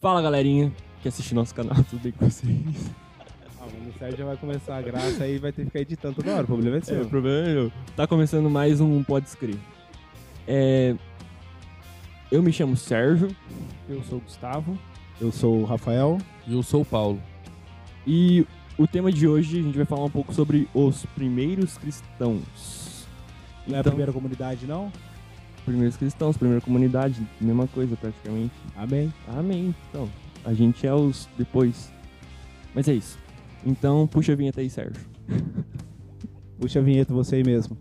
Fala galerinha que assiste nosso canal, tudo bem com vocês? Ah, mano, o Sérgio já vai começar a graça aí vai ter que ficar editando toda hora. O problema é É, seu. o problema é meu. Tá começando mais um Pode Escrever. É, eu me chamo Sérgio Eu sou o Gustavo. Eu sou o Rafael. E eu sou o Paulo. e o tema de hoje a gente vai falar um pouco sobre os primeiros cristãos. Não é a Então, primeira comunidade, não? Primeiros cristãos, primeira comunidade, mesma coisa praticamente. Amém. Amém. Então, a gente é os depois. Mas é isso. Então, puxa a vinheta aí, Sérgio. Puxa a vinheta você aí mesmo.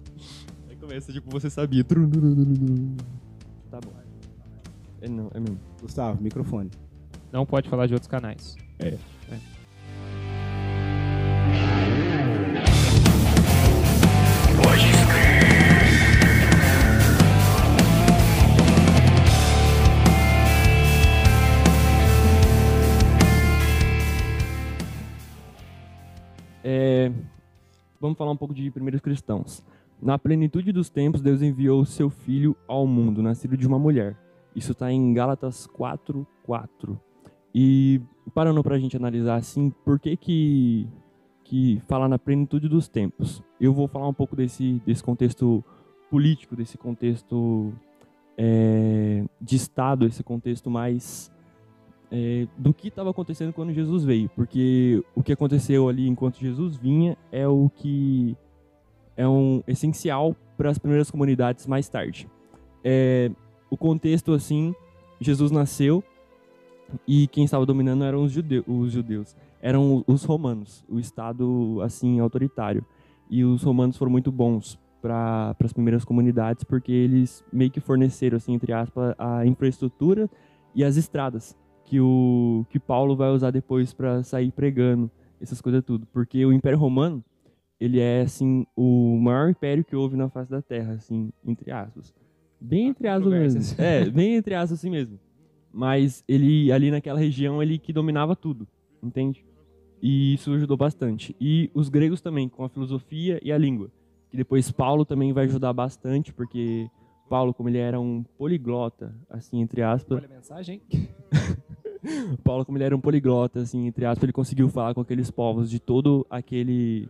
Aí começa, tipo, você sabia. Tá bom. É não, é mesmo. Gustavo, microfone. Não pode falar de outros canais. É, vamos falar um pouco de primeiros cristãos. Na plenitude dos tempos, Deus enviou o seu filho ao mundo, nascido de uma mulher. Isso está em Gálatas 4, 4. E parando para a gente analisar assim, por que que, que fala na plenitude dos tempos? Eu vou falar um pouco desse, desse contexto político, desse contexto é, de Estado, esse contexto mais é, do que estava acontecendo quando Jesus veio, porque o que aconteceu ali enquanto Jesus vinha é o que é um essencial para as primeiras comunidades mais tarde. É, o contexto assim, Jesus nasceu e quem estava dominando eram os, jude os judeus, eram os romanos, o estado assim autoritário. E os romanos foram muito bons para as primeiras comunidades porque eles meio que forneceram assim entre aspas a infraestrutura e as estradas que o que Paulo vai usar depois para sair pregando essas coisas tudo, porque o Império Romano ele é assim o maior império que houve na face da Terra, assim entre aspas, bem entre aspas mesmo, é bem entre aspas assim mesmo, mas ele ali naquela região ele que dominava tudo, entende? E isso ajudou bastante. E os gregos também com a filosofia e a língua, que depois Paulo também vai ajudar bastante, porque Paulo como ele era um poliglota, assim entre aspas, Olha a mensagem. Paulo, como ele era um poliglota, assim, entre aspas, ele conseguiu falar com aqueles povos de todo aquele,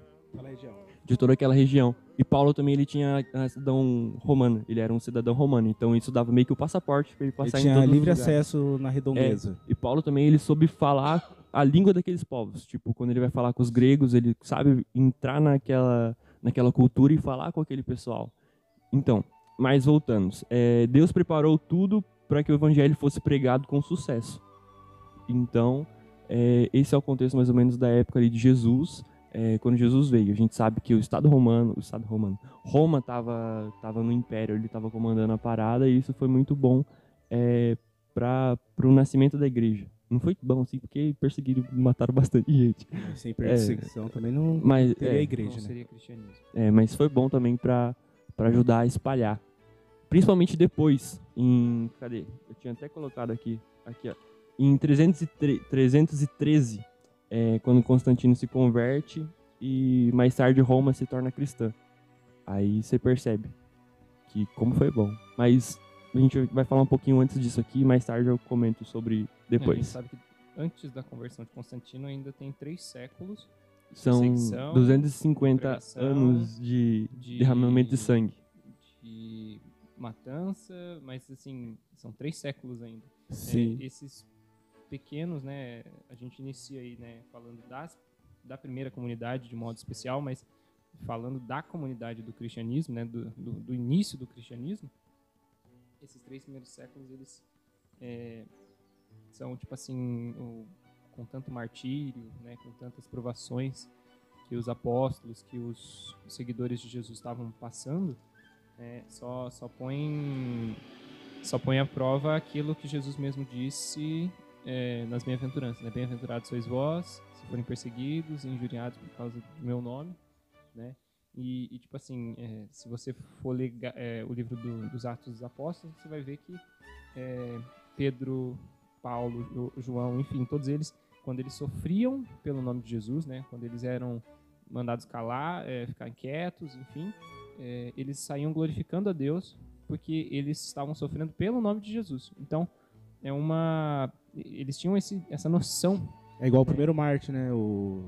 de toda aquela região. E Paulo também ele tinha a cidadão romana, ele era um cidadão romano, então isso dava meio que o passaporte para ele Ele passar em tinha todos os livre acesso na redondeza. E Paulo também ele soube falar a língua daqueles povos, tipo quando ele vai falar com os gregos, ele sabe entrar naquela naquela cultura e falar com aquele pessoal. Então, mas voltamos, é, Deus preparou tudo para que o evangelho fosse pregado com sucesso. Então, é, esse é o contexto mais ou menos da época ali de Jesus, é, quando Jesus veio. A gente sabe que o Estado romano, o Estado romano, Roma estava tava no Império, ele estava comandando a parada e isso foi muito bom é, para o nascimento da igreja. Não foi bom assim, porque perseguiram, mataram bastante gente. Sem perseguição também não Mas, teria é, a Não igreja, né? seria cristianismo. é, mas foi bom também para ajudar a espalhar. Principalmente depois, em. Cadê? Eu tinha até colocado aqui. Aqui, ó. Em 303 313, é, quando Constantino se converte e mais tarde Roma se torna cristã. Aí você percebe que como foi bom. Mas a gente vai falar um pouquinho antes disso aqui, mais tarde eu comento sobre A gente depois. sabe que antes da conversão de Constantino ainda tem três séculos São perseguição, 250 perseguição, anos de, de derramamento de sangue. de matança, mas assim, são três séculos ainda. Sim. É, esses pequenos, né, a gente inicia aí, né, falando das, da primeira comunidade de modo especial, mas falando da comunidade do cristianismo, né, do, do, do início do cristianismo, esses três primeiros séculos, eles é, são, tipo assim, o- com tanto martírio, né, com tantas provações que os apóstolos, que os seguidores de Jesus estavam passando, né, só, só põe só põe à prova aquilo que Jesus mesmo disse é, nas bem-aventuranças. Né? Bem-aventurados sois vós, se forem perseguidos injuriados por causa do meu nome. Né? E, e, tipo assim, é, se você for ler é, o livro do- dos Atos dos Apóstolos, você vai ver que é, Pedro, Paulo, Jo- João, enfim, todos eles, quando eles sofriam pelo nome de Jesus, né? quando eles eram mandados calar, é, ficar quietos, enfim, é, eles saíam glorificando a Deus porque eles estavam sofrendo pelo nome de Jesus. Então, é uma, eles tinham esse, essa noção. É igual o primeiro Marte, né? O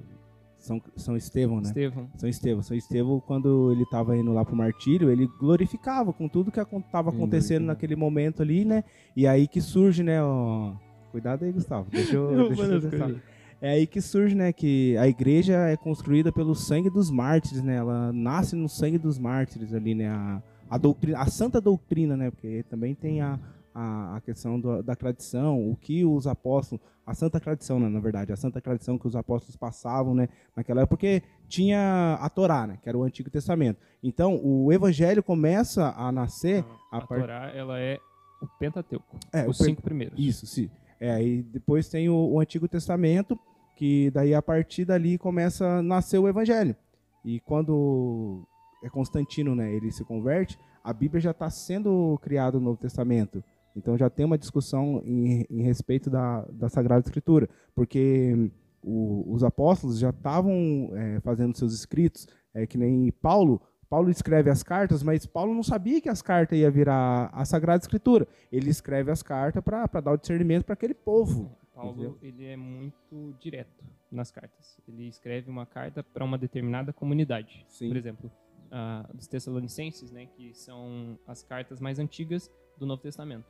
São, São Estevão, né? Estevão. São Estevão. São Estevão, quando ele estava indo lá pro martírio, ele glorificava com tudo que estava acontecendo naquele momento ali, né? E aí que surge, né? Ó... Cuidado aí, Gustavo. Deixa eu, deixa eu. É aí que surge, né, que a igreja é construída pelo sangue dos mártires, né? Ela nasce no sangue dos mártires ali, né? A, a doutrina, a santa doutrina, né? Porque também tem a, a, a questão do- da tradição, o que os apóstolos, a santa tradição, né, na verdade, a santa tradição que os apóstolos passavam, né, naquela época, porque tinha a Torá, né, que era o Antigo Testamento. Então, o evangelho começa a nascer A, a, Torá, ela é o Pentateuco. É, os o cinco primeiros. Isso, sim. É, aí depois tem o, o Antigo Testamento, que daí a partir dali começa a nascer o Evangelho. E quando é Constantino, né, ele se converte, a Bíblia já está sendo criada no Novo Testamento. Então já tem uma discussão em, em respeito da, da Sagrada Escritura, porque o- os apóstolos já estavam é, fazendo seus escritos, é, que nem Paulo. Paulo escreve as cartas, mas Paulo não sabia que as cartas ia virar a Sagrada Escritura. Ele escreve as cartas para dar o discernimento para aquele povo. Paulo, Entendeu? ele é muito direto nas cartas. Ele escreve uma carta para uma determinada comunidade. Sim. Por exemplo, a dos Tessalonicenses, né, que são as cartas mais antigas do Novo Testamento.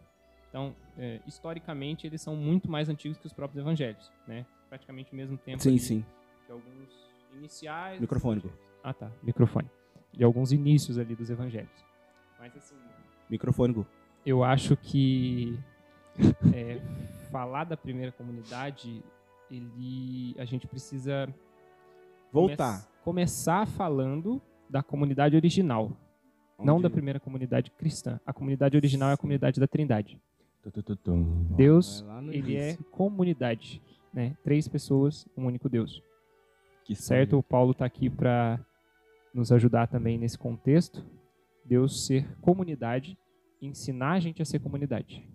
Então, é, historicamente, eles são muito mais antigos que os próprios evangelhos, né? Praticamente o mesmo tempo Sim, sim. que alguns iniciais. evangelhos. Ah, tá. Microfone. De alguns inícios ali dos evangelhos. Mas, assim, Microfone, Gu. eu acho que é, falar da primeira comunidade, ele, a gente precisa Voltar. come- começar falando da comunidade original, não Onde- da primeira comunidade cristã. A comunidade original é a comunidade da Trindade. Deus, ele é comunidade, né? Três pessoas, um único Deus. Que Certo? O Paulo está aqui para nos ajudar também nesse contexto. Deus ser comunidade, ensinar a gente a ser comunidade.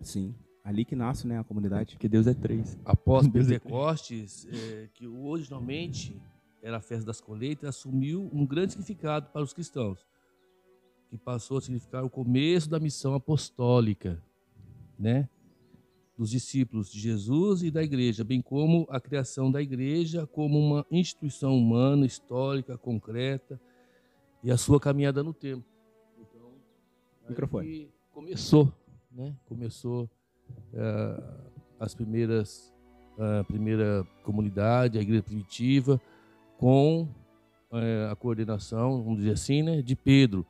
Sim. Ali que nasce, né, a comunidade. Porque Deus é três. Após é- Pentecostes, é, que originalmente era a festa das colheitas, assumiu um grande significado para os cristãos, que passou a significar o começo da missão apostólica, né? Dos discípulos de Jesus e da igreja, bem como a criação da igreja como uma instituição humana, histórica, concreta e a sua caminhada no tempo. Então, Microfone. começou, né? Começou eh, as primeiras a primeira comunidade, a igreja primitiva, com eh, a coordenação, vamos dizer assim, né, de Pedro.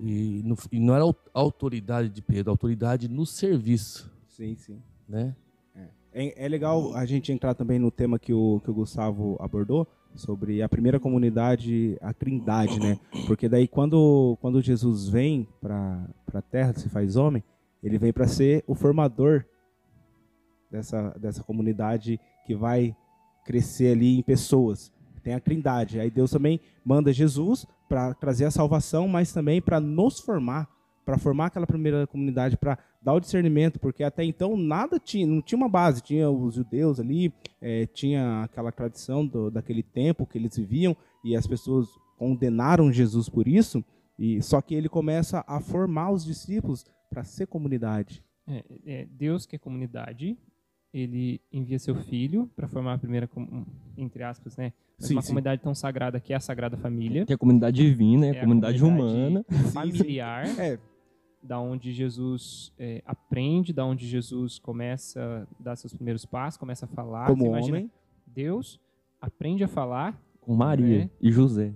E, no- e não era autoridade de Pedro, autoridade no serviço, Sim, sim. né? É, é legal a gente entrar também no tema que o, que o Gustavo abordou, sobre a primeira comunidade, a Trindade, né? Porque daí quando, quando Jesus vem para a Terra, se faz homem, ele vem para ser o formador dessa, dessa comunidade que vai crescer ali em pessoas. Tem a Trindade. Aí Deus também manda Jesus para trazer a salvação, mas também para nos formar, para formar aquela primeira comunidade, para dar o discernimento, porque até então nada tinha, não tinha uma base, tinha os judeus ali, eh, tinha aquela tradição do, daquele tempo que eles viviam e as pessoas condenaram Jesus por isso. E só que ele começa a formar os discípulos para ser comunidade. É, é, Deus que é comunidade, ele envia seu filho para formar a primeira, entre aspas, né? Mas Sim, uma sim. comunidade tão sagrada que é a Sagrada Família, Tem a comunidade divina, é a É comunidade comunidade- humana. familiar, É, da onde Jesus é, aprende, da onde Jesus começa a dar seus primeiros passos, começa a falar. como homem. Deus aprende a falar Com Maria É. e José.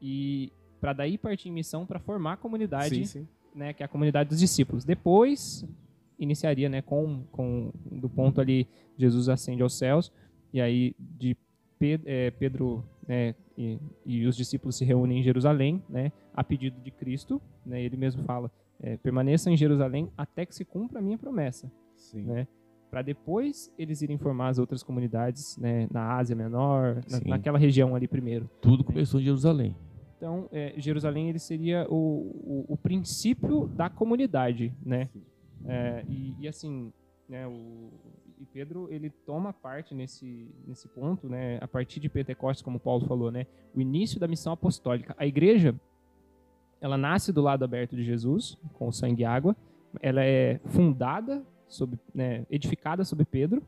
e para daí partir em missão para formar a comunidade sim. né, que é a comunidade dos discípulos. Depois iniciaria, né, com, com do ponto ali Jesus ascende aos céus e aí de Pe- eh, Pedro né, e, e os discípulos se reúnem em Jerusalém, né, a pedido de Cristo, né, ele mesmo fala, eh, permaneçam em Jerusalém até que se cumpra a minha promessa, Sim. né, para depois eles irem formar as outras comunidades, né, na Ásia Menor, na- naquela região ali primeiro. Tudo começou em Jerusalém. Então, é, Jerusalém ele seria o, o, o princípio da comunidade, né? É, e, e assim, né, o, e Pedro ele toma parte nesse, nesse ponto, né? A partir de Pentecostes, como Paulo falou, né? O início da missão apostólica. A igreja, ela nasce do lado aberto de Jesus, com o sangue e água. Ela é fundada sobre, né, edificada sobre Pedro,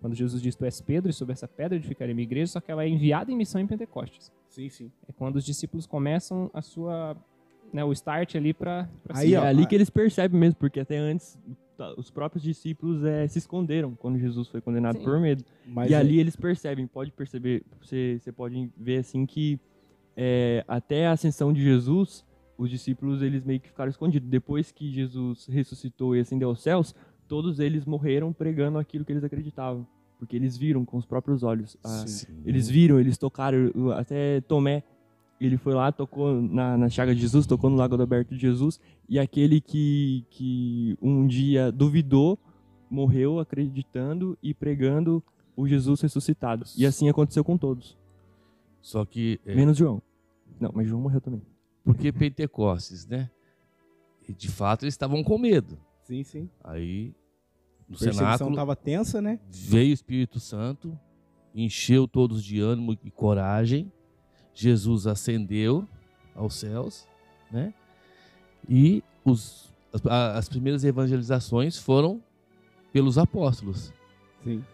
quando Jesus diz, tu és Pedro, e sobre essa pedra edificarei minha igreja, só que ela é enviada em missão em Pentecostes. Sim, sim. É quando os discípulos começam a sua, né, o start ali para Aí, é ó, ali que eles percebem mesmo, porque até antes os próprios discípulos eh, se esconderam quando Jesus foi condenado Sim. por medo. Mas e é- ali eles percebem, pode perceber, você, você pode ver assim que é, até a ascensão de Jesus, os discípulos eles meio que ficaram escondidos. Depois que Jesus ressuscitou e ascendeu aos céus, todos eles morreram pregando aquilo que eles acreditavam, porque eles viram com os próprios olhos. a- Sim. eles viram, eles tocaram, até Tomé, ele foi lá, tocou na, na chaga de Jesus, tocou no lago aberto de Jesus, e aquele que, que um dia duvidou, morreu acreditando e pregando o Jesus ressuscitado. E assim aconteceu com todos, Só que, é, menos João. Não, mas João morreu também. porque Pentecostes, né? E de fato eles estavam com medo. Sim, sim. Aí, no cenáculo, tava tensa, né? veio o Espírito Santo, encheu todos de ânimo e coragem. Jesus ascendeu aos céus, né? E os, as, as primeiras evangelizações foram pelos apóstolos. Sim.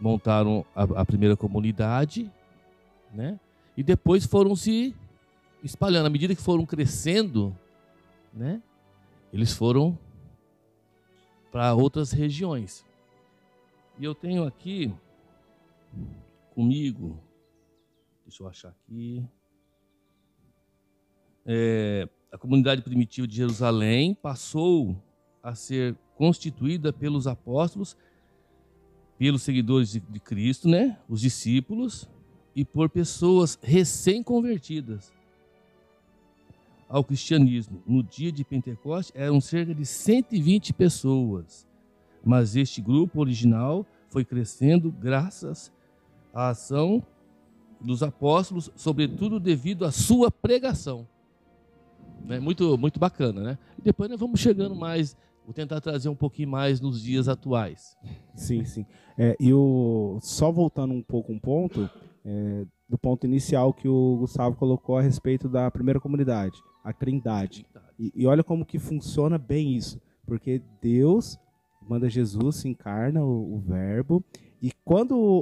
Montaram a, a primeira comunidade, né? E depois foram se espalhando. À medida que foram crescendo, né? Eles foram para outras regiões. E eu tenho aqui comigo, deixa eu achar aqui, é, a comunidade primitiva de Jerusalém passou a ser constituída pelos apóstolos, pelos seguidores de, de Cristo, né, os discípulos, e por pessoas recém-convertidas ao cristianismo. No dia de Pentecostes eram cerca de 120 pessoas, mas este grupo original foi crescendo graças à ação dos apóstolos, sobretudo devido à sua pregação. Né? Muito, muito bacana, né? E depois nós vamos chegando mais, vou tentar trazer um pouquinho mais nos dias atuais. Sim, sim. É, e o, só voltando um pouco um ponto, é, do ponto inicial que o Gustavo colocou a respeito da primeira comunidade, a Trindade. E, e olha como que funciona bem isso, porque Deus manda Jesus, se encarna o, o Verbo, e quando o,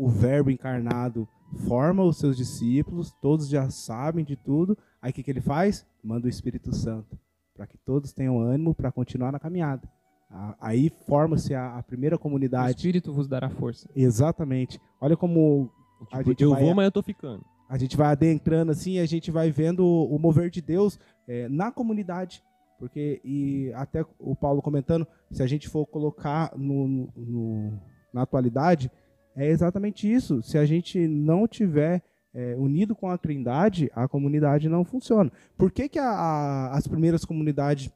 o, o Verbo encarnado forma os seus discípulos, todos já sabem de tudo, aí o que, que ele faz? Manda o Espírito Santo, para que todos tenham ânimo para continuar na caminhada. A- Aí forma-se a, a primeira O comunidade. Espírito vos dará força. Exatamente. Olha como a Tipo, gente eu vai- vou, mas eu tô ficando. a gente vai adentrando assim e a gente vai vendo o mover de Deus é, na comunidade. Porque, e até o Paulo comentando, se a gente for colocar no- no- na atualidade, é exatamente isso. Se a gente não tiver é, unido com a Trindade, a comunidade não funciona. Por que, que a- a- as primeiras comunidades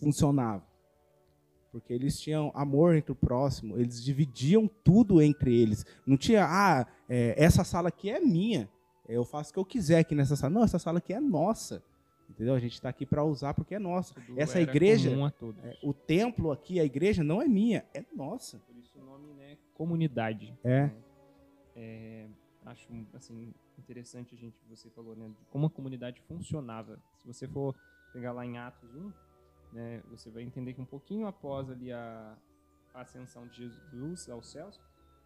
funcionavam? Porque eles tinham amor entre o próximo, eles dividiam tudo entre eles. Não tinha, ah, é, essa sala aqui é minha, eu faço o que eu quiser aqui nessa sala. Não, essa sala aqui é nossa. Entendeu? A gente está aqui para usar porque é nossa. Tudo Essa igreja, comum a todos. é, o templo aqui, a igreja não é minha, é nossa. Por isso comunidade. É. É, acho assim interessante a gente você falou, né, de como a comunidade funcionava. Se você for pegar lá em Atos 1, né, você vai entender que um pouquinho após ali a, a ascensão de Jesus aos céus,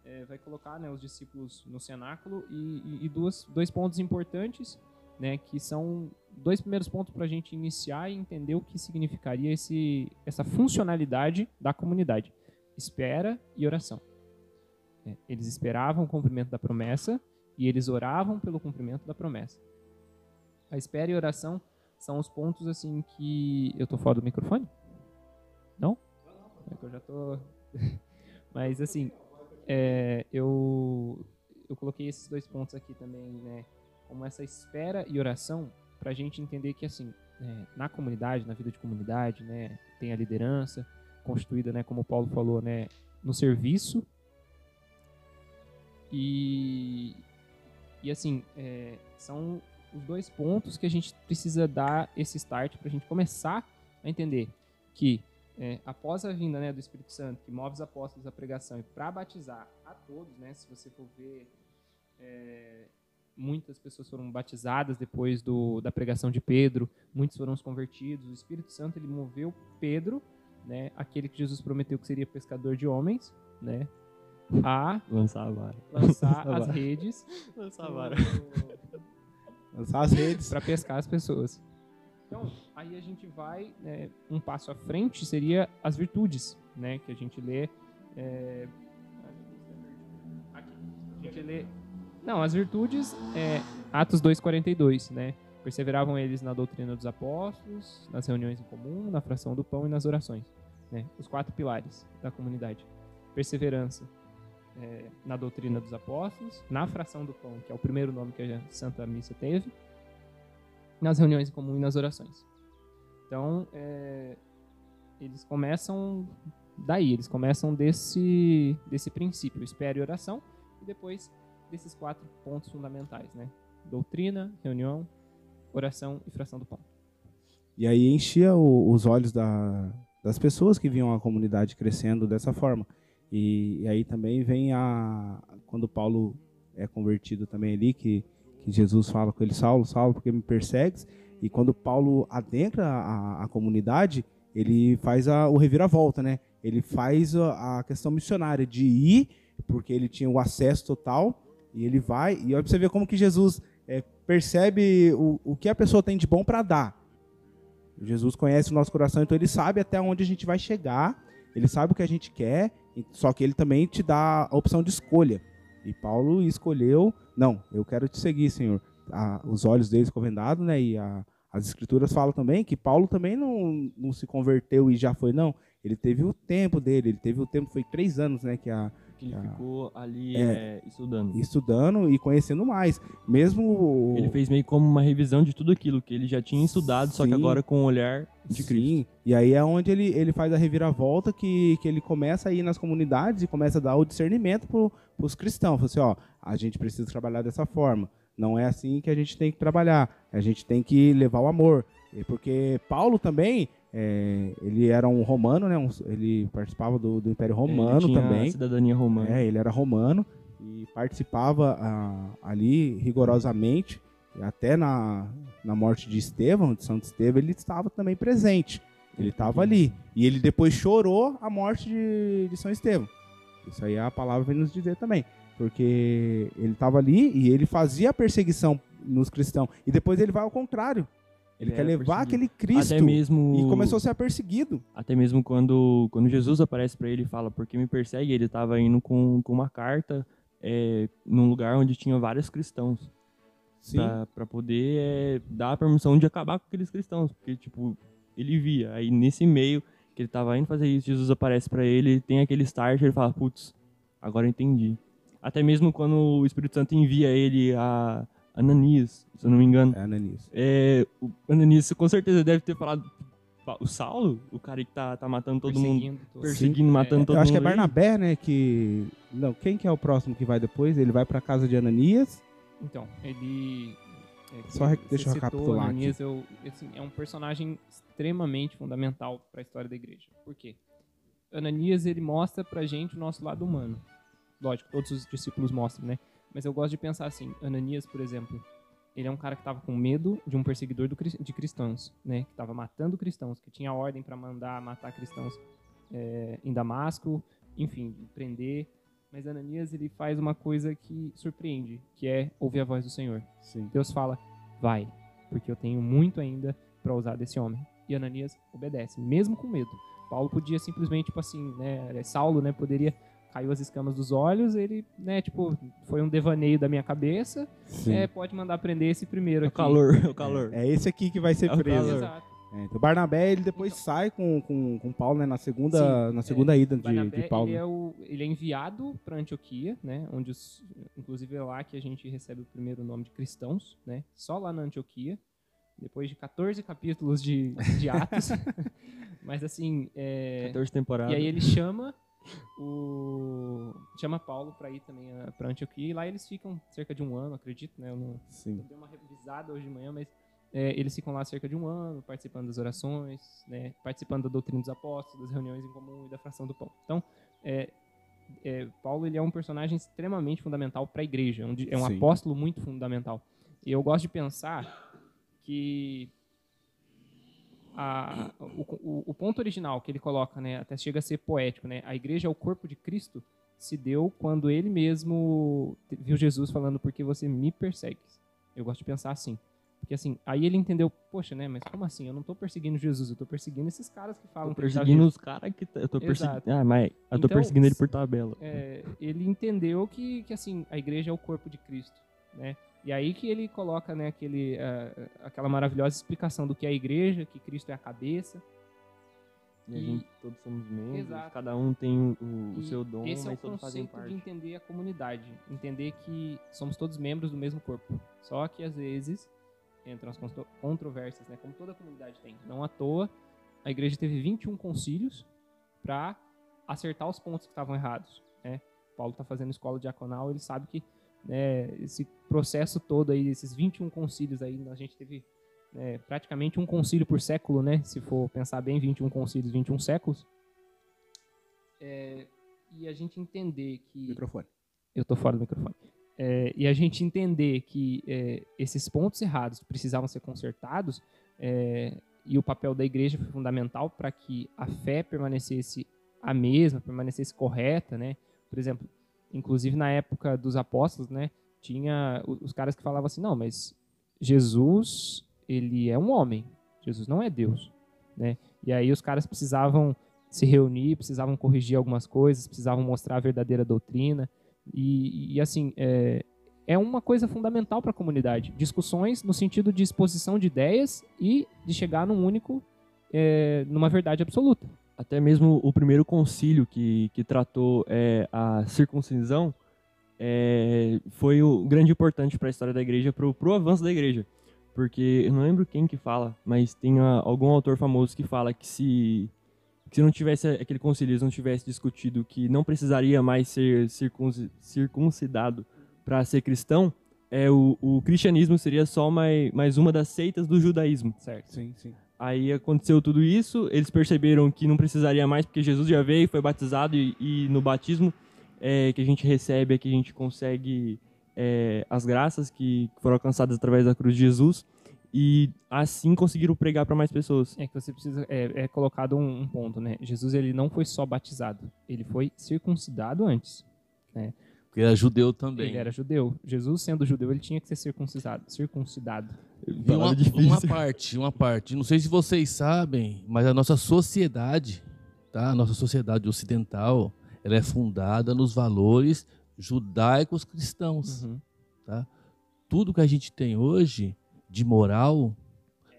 é, vai colocar né, os discípulos no cenáculo e, e- e duas, dois pontos importantes, né, que são dois primeiros pontos para a gente iniciar e entender o que significaria esse, essa funcionalidade da comunidade: espera e oração. É, eles esperavam o cumprimento da promessa e eles oravam pelo cumprimento da promessa. A espera e a oração são os pontos assim que eu tô fora do microfone? Não? É que eu já tô. Mas assim, é, eu eu coloquei esses dois pontos aqui também, né? Como essa espera e oração para a gente entender que assim, é, na comunidade, na vida de comunidade, né, tem a liderança constituída, né, como o Paulo falou, né, no serviço e, e assim, é, são os dois pontos que a gente precisa dar esse start para a gente começar a entender que é, após a vinda né, do Espírito Santo, que move os apóstolos à pregação e para batizar a todos, né, se você for ver, é, muitas pessoas foram batizadas depois do, da pregação de Pedro, muitos foram os convertidos. O Espírito Santo ele moveu Pedro né, aquele que Jesus prometeu que seria pescador de homens, né, a Lançar a vara. lançar as vara. redes Lançar a vara. Lançar as redes. para pescar as pessoas. Então, aí a gente vai né, um passo à frente seria as virtudes, né, que a gente lê. é, aqui, a gente lê. Não, as virtudes, é, Atos 2:42, né? Perseveravam eles na doutrina dos apóstolos, nas reuniões em comum, na fração do pão e nas orações, né? Os quatro pilares da comunidade: perseverança é, na doutrina dos apóstolos, na fração do pão, que é o primeiro nome que a Santa Missa teve, nas reuniões em comum e nas orações. Então, é, eles começam daí, eles começam desse, desse princípio, espera e oração, e depois desses quatro pontos fundamentais, né? Doutrina, reunião, oração e fração do pão. E aí enchia o- os olhos da- das pessoas que viam a comunidade crescendo dessa forma. E, e aí também vem a. Quando Paulo é convertido também ali, que, que Jesus fala com ele, Saulo, Saulo, porque me persegues? E quando Paulo adentra a, a comunidade, ele faz a, o reviravolta, né? Ele faz a, a questão missionária de ir, porque ele tinha o acesso total, e ele vai. E olha pra você ver como que Jesus é, percebe o, o que a pessoa tem de bom para dar. Jesus conhece o nosso coração, então ele sabe até onde a gente vai chegar, ele sabe o que a gente quer, só que ele também te dá a opção de escolha. E Paulo escolheu, não, eu quero te seguir, Senhor. A- os olhos dele ficou né? E a- as escrituras falam também que Paulo também não, não se converteu e já foi, não. Ele teve o tempo dele, ele teve o tempo, foi três anos, né? Que a, Que ele Ah. ficou ali É. é, estudando. estudando e conhecendo mais. Mesmo Ele fez meio como uma revisão de tudo aquilo que ele já tinha estudado, só que Sim. agora com o olhar de Cristo. Sim, e aí é onde ele, ele faz a reviravolta que, que ele começa a ir nas comunidades e começa a dar o discernimento para os cristãos. Fala assim, ó, a gente precisa trabalhar dessa forma. Não é assim que a gente tem que trabalhar. A gente tem que levar o amor. E Porque Paulo também, é, ele era um romano, né? um- ele participava do, do Império Romano também. Cidadania romana. É, ele era romano e participava ah, ali rigorosamente, até na, na morte de Estevão, de Santo Estevão, ele estava também presente. Ele estava ali. E ele depois chorou a morte de, de São Estevão. Isso aí a palavra vem nos dizer também. Porque ele estava ali e ele fazia a perseguição nos cristãos. E depois ele vai ao contrário. Ele Ele quer levar perseguido. aquele Cristo. Até mesmo E começou a ser perseguido. até mesmo quando, quando Jesus aparece para ele e fala, por que me persegue? Ele estava indo com, com uma carta é, num lugar onde tinha vários cristãos. Para poder é, dar a permissão de acabar com aqueles cristãos. Porque, tipo, ele via. Aí nesse meio que ele tava indo fazer isso, Jesus aparece para ele, tem aquele start, ele fala, putz, agora eu entendi. Até mesmo quando o Espírito Santo envia ele a Ananias, se eu não me engano. É, Ananias. É, o Ananias com certeza deve ter falado. O Saulo, o cara que tá, tá matando todo mundo, Perseguindo todos. perseguindo, matando todo Eu acho que é mundo. aí. Barnabé, né? Que. Não, quem que é o próximo que vai depois? Ele vai pra casa de Ananias. Então, ele. é, Só você deixa eu recapitular Ananias, eu- assim, é um personagem extremamente fundamental para a história da igreja. Por quê? Ananias ele mostra pra gente o nosso lado humano. Lógico, todos os discípulos mostram, né? Mas eu gosto de pensar assim: Ananias, por exemplo, ele é um cara que estava com medo de um perseguidor do de cristãos, né? Que estava matando cristãos, que tinha ordem para mandar matar cristãos é, em Damasco, enfim, prender. Mas Ananias ele faz uma coisa que surpreende, que é ouvir a voz do Senhor. Sim. Deus fala: vai, porque eu tenho muito ainda para usar desse homem. E Ananias obedece, mesmo com medo. Paulo podia simplesmente, tipo assim, né? Saulo, né? Poderia caiu as escamas dos olhos, ele, né? Tipo, foi um devaneio da minha cabeça. É, pode mandar prender esse primeiro É o aqui. calor, é o calor. É esse aqui que vai ser É o preso. Exato. É, então, Barnabé, ele depois sai com, com, com Paulo, né? Na segunda, Sim, na segunda ida de, Barnabé, de Paulo. Ele é, o, ele é enviado para Antioquia, né? Onde, os, inclusive, é lá que a gente recebe o primeiro nome de cristãos, né? Só lá na Antioquia. Depois de 14 capítulos de, de Atos. Mas, assim, é, 14 temporadas. E aí ele chama o chama Paulo para ir também para Antioquia e lá eles ficam cerca de um ano, acredito, né? Eu não Sim. eu dei uma revisada hoje de manhã, mas é, eles ficam lá cerca de um ano, participando das orações, né? Participando da doutrina dos apóstolos, das reuniões em comum e da fração do pão. Então, é, é, Paulo ele é um personagem extremamente fundamental para a igreja, é um Sim. apóstolo muito fundamental. E eu gosto de pensar que a, o, o, ponto original que ele coloca, né, até chega a ser poético, né, a igreja é o corpo de Cristo, se deu quando ele mesmo viu Jesus falando, porque você me persegue. Eu gosto de pensar assim. Porque assim, aí ele entendeu, poxa, né, mas como assim? Eu não estou perseguindo Jesus, eu estou perseguindo esses caras que falam Tô que tá perseguindo vivo. os caras que eu tô perseguindo. Ah, mas eu tô Então, perseguindo ele por tabela. É, ele entendeu que, que assim, a igreja é o corpo de Cristo, né? E aí que ele coloca, né, aquele, ah, aquela maravilhosa explicação do que é a igreja, que Cristo é a cabeça. E a e- gente todos somos membros, Exato. cada um tem o, o seu dom, esse é mas todos fazem parte. de entender a comunidade, entender que somos todos membros do mesmo corpo. Só que às vezes entram as contro- controvérsias, né? Como toda comunidade tem. Não à toa, a igreja teve 21 concílios para acertar os pontos que estavam errados, né? Paulo está fazendo escola diaconal, ele sabe que né, esse processo todo aí, esses 21 concílios aí, a gente teve né, praticamente um concílio por século, né? Se for pensar bem, 21 concílios, 21 séculos. É, e a gente entender que Microfone. eu tô fora do microfone. É, e a gente entender que é, esses pontos errados precisavam ser consertados é, e o papel da igreja foi fundamental para que a fé permanecesse a mesma, permanecesse correta, né? Por exemplo, inclusive na época dos apóstolos, né? Tinha os caras que falavam assim, não, mas Jesus, ele é um homem, Jesus não é Deus, né? E aí os caras precisavam se reunir, precisavam corrigir algumas coisas, precisavam mostrar a verdadeira doutrina, e, e, assim, é, é uma coisa fundamental para a comunidade. Discussões no sentido de exposição de ideias e de chegar num único, é, numa verdade absoluta. Até mesmo o primeiro concílio que, que tratou é, a circuncisão é, foi o grande importante para a história da igreja, para o avanço da igreja. Porque eu não lembro quem que fala, mas tem ah, algum autor famoso que fala que se, que se não tivesse aquele concílio, não tivesse discutido que não precisaria mais ser circunci- circuncidado para ser cristão, é, o, o cristianismo seria só mais, mais uma das seitas do judaísmo. Certo. Sim, sim. Aí aconteceu tudo isso, eles perceberam que não precisaria mais, porque Jesus já veio, foi batizado, e, e no batismo é, que a gente recebe é que a gente consegue é, as graças que foram alcançadas através da cruz de Jesus, e assim conseguiram pregar para mais pessoas. É que você precisa é, é colocado um, um ponto, né? Jesus ele não foi só batizado, ele foi circuncidado antes. Porque era judeu também. Ele era judeu. Jesus sendo judeu, ele tinha que ser circuncidado. Circuncidado. E uma, uma parte, uma parte. Não sei se vocês sabem, mas a nossa sociedade, tá? A nossa sociedade ocidental, ela é fundada nos valores judaicos cristãos. Uhum. Tudo que a gente tem hoje de moral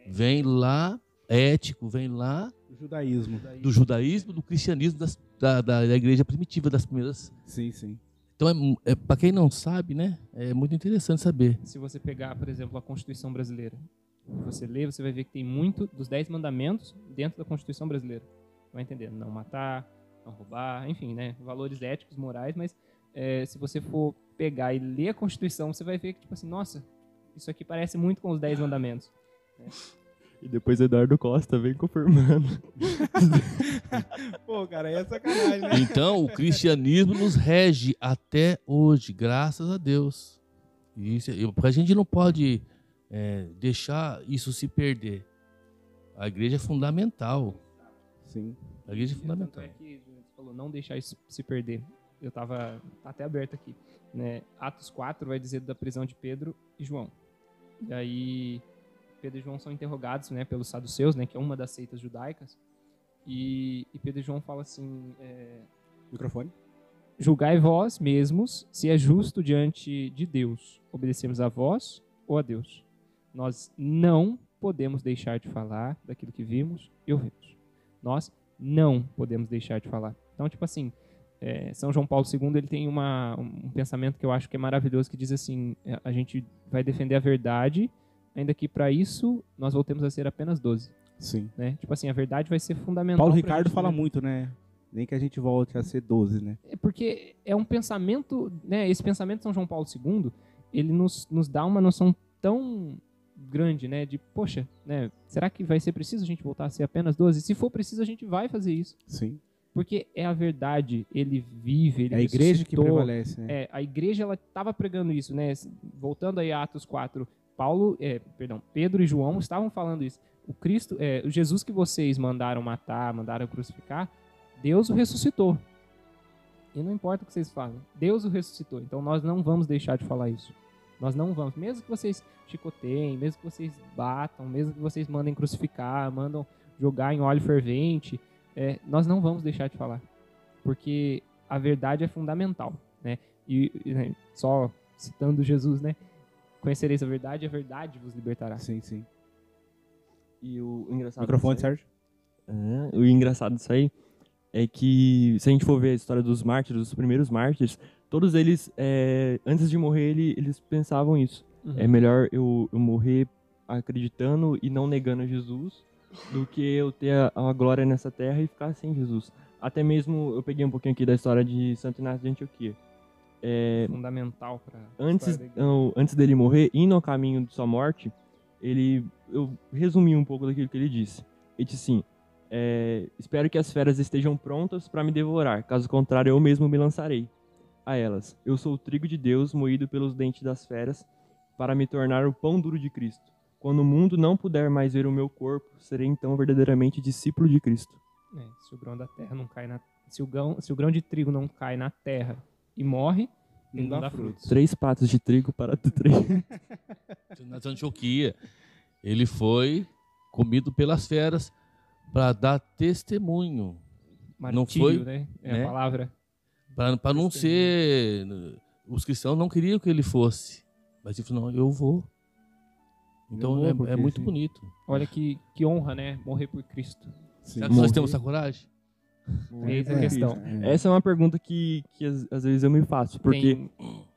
vem lá, ético, vem lá O judaísmo. do judaísmo, do cristianismo das- da, da, da igreja primitiva, das primeiras. Sim, sim. Então, é, é, para quem não sabe, né, é muito interessante saber. Se você pegar, por exemplo, a Constituição brasileira, você lê, você vai ver que tem muito dos dez mandamentos dentro da Constituição brasileira. Vai entender? Não matar, não roubar, enfim, né? Valores éticos, morais, mas é, se você for pegar e ler a Constituição, você vai ver que, tipo assim, nossa, isso aqui parece muito com os dez mandamentos. E depois Eduardo Costa vem confirmando. Pô, cara, aí é sacanagem, né? Então, o cristianismo nos rege até hoje, graças a Deus. E Isso, e- porque a gente não pode é, deixar isso se perder. A igreja é fundamental. Sim. A igreja é Tanto fundamental. é que você falou não deixar isso se perder. Eu tava tá até aberto aqui, né? Atos 4 vai dizer da prisão de Pedro e João. E aí Pedro e João são interrogados, né, pelos saduceus, né, que é uma das seitas judaicas. E, e Pedro e João falam assim, é, Microfone. julgai vós mesmos se é justo diante de Deus. Obedecemos a vós ou a Deus. Nós não podemos deixar de falar daquilo que vimos e ouvimos. Nós não podemos deixar de falar. Então, tipo assim, é, São João Paulo II ele tem uma, um pensamento que eu acho que é maravilhoso, que diz assim, é, a gente vai defender a verdade, ainda que para isso nós voltemos a ser apenas 12. Sim. Né? Tipo assim, a verdade vai ser fundamental. Paulo Ricardo gente, fala né? muito, né? Nem que a gente volte a ser 12, né? É porque é um pensamento, né? Esse pensamento de São João Paulo II, ele nos, nos dá uma noção tão grande, né? De, poxa, né? Será que vai ser preciso a gente voltar a ser apenas 12? Se for preciso, a gente vai fazer isso. Sim. Porque é a verdade, ele vive, ele É a igreja que prevalece, né? É, a igreja ela estava pregando isso, né? Voltando aí a Atos 4, Paulo, é, perdão, Pedro e João estavam falando isso. O Cristo, é, o Jesus que vocês mandaram matar, mandaram crucificar, Deus o ressuscitou. E não importa o que vocês falam, Deus o ressuscitou. Então nós não vamos deixar de falar isso. Nós não vamos, mesmo que vocês chicoteiem, mesmo que vocês batam, mesmo que vocês mandem crucificar, mandam jogar em óleo fervente, é, nós não vamos deixar de falar, porque a verdade é fundamental, né? E, e né, só citando Jesus, né? Conhecereis a verdade, a verdade vos libertará. Sim, sim. E o engraçado Microfone, Sérgio. É, o engraçado disso aí é que, se a gente for ver a história dos mártires, dos primeiros mártires, todos eles, é, antes de morrer, ele- eles pensavam isso. Uhum. É melhor eu, eu morrer acreditando e não negando Jesus do que eu ter a, a glória nessa terra e ficar sem Jesus. Até mesmo, eu peguei um pouquinho aqui da história de Santo Inácio de Antioquia. É, fundamental para antes, não, antes dele morrer, indo ao caminho de sua morte, ele, eu resumi um pouco daquilo que ele disse. Ele disse assim: é, Espero que as feras estejam prontas para me devorar, caso contrário, eu mesmo me lançarei a elas. Eu sou o trigo de Deus, moído pelos dentes das feras, para me tornar o pão duro de Cristo. Quando o mundo não puder mais ver o meu corpo, serei então verdadeiramente discípulo de Cristo. É, se o grão da terra não cai na se o grão, se o grão de trigo não cai na terra e morre, ele não, dá frutos. Três patos de trigo para tu três. Na Antioquia, ele foi comido pelas feras para dar testemunho, Martírio, foi, né? É né? a palavra. para não ser. Os cristãos não queriam que ele fosse, mas ele falou: não, eu vou. Então vou, é- porque é, muito sim. bonito. Olha que, que honra, né? Morrer por Cristo. Sim. Será que nós temos essa coragem? Eis a É, questão. é. Essa é uma pergunta que, que às, às vezes eu me faço, porque Tem-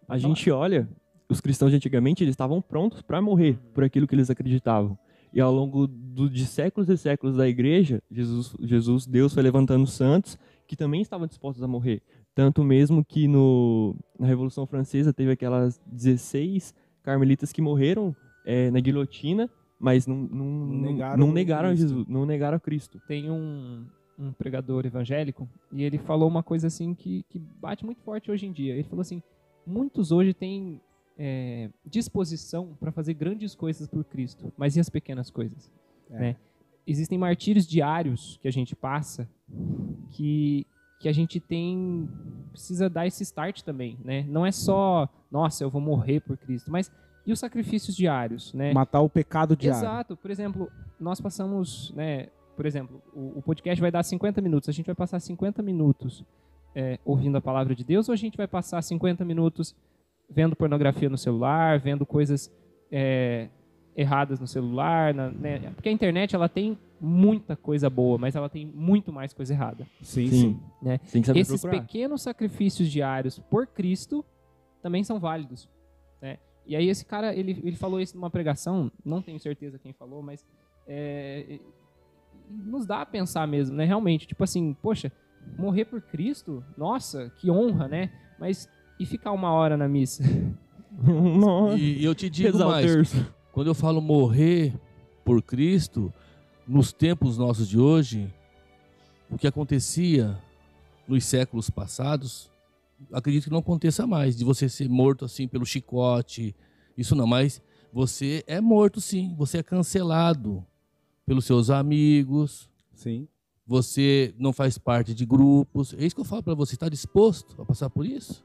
a gente olha, os cristãos de antigamente, eles estavam prontos para morrer por aquilo que eles acreditavam. E ao longo do- de séculos e séculos da igreja, Jesus, Jesus, Deus foi levantando santos que também estavam dispostos a morrer. Tanto mesmo que no, na Revolução Francesa teve aquelas 16 carmelitas que morreram é, na guilhotina, mas não, não, não Negaram não negaram Cristo. Jesus, não negaram a Cristo. tem um, um pregador evangélico e ele falou uma coisa assim que, que bate muito forte hoje em dia. Ele falou assim: muitos hoje têm é, disposição para fazer grandes coisas por Cristo, mas e as pequenas coisas? É. Né? Existem martírios diários que a gente passa que, que a gente tem precisa dar esse start também, né? Não é só, nossa, eu vou morrer por Cristo, mas e os sacrifícios diários, né? Matar o pecado diário. Exato. Por exemplo, nós passamos, né? Por exemplo, o, o podcast vai dar 50 minutos. A gente vai passar 50 minutos é, ouvindo a palavra de Deus ou a gente vai passar 50 minutos vendo pornografia no celular, vendo coisas é, erradas no celular, na- né? Porque a internet ela tem muita coisa boa, mas ela tem muito mais coisa errada. Sim, Sim. sim. Né? Tem que saber Esses procurar. pequenos sacrifícios diários por Cristo também são válidos. Né? E aí esse cara, ele, ele falou isso numa pregação, não tenho certeza quem falou, mas é, nos dá a pensar mesmo, né? Realmente, tipo assim, poxa, morrer por Cristo, nossa, que honra, né? Mas e ficar uma hora na missa? Nossa, E, e eu te digo mais: quando eu falo morrer por Cristo, nos tempos nossos de hoje, o que acontecia nos séculos passados, acredito que não aconteça mais, de você ser morto assim pelo chicote, isso não, mas você é morto sim, você é cancelado pelos seus amigos, Sim. você não faz parte de grupos. É isso que eu falo para você, está disposto a passar por isso?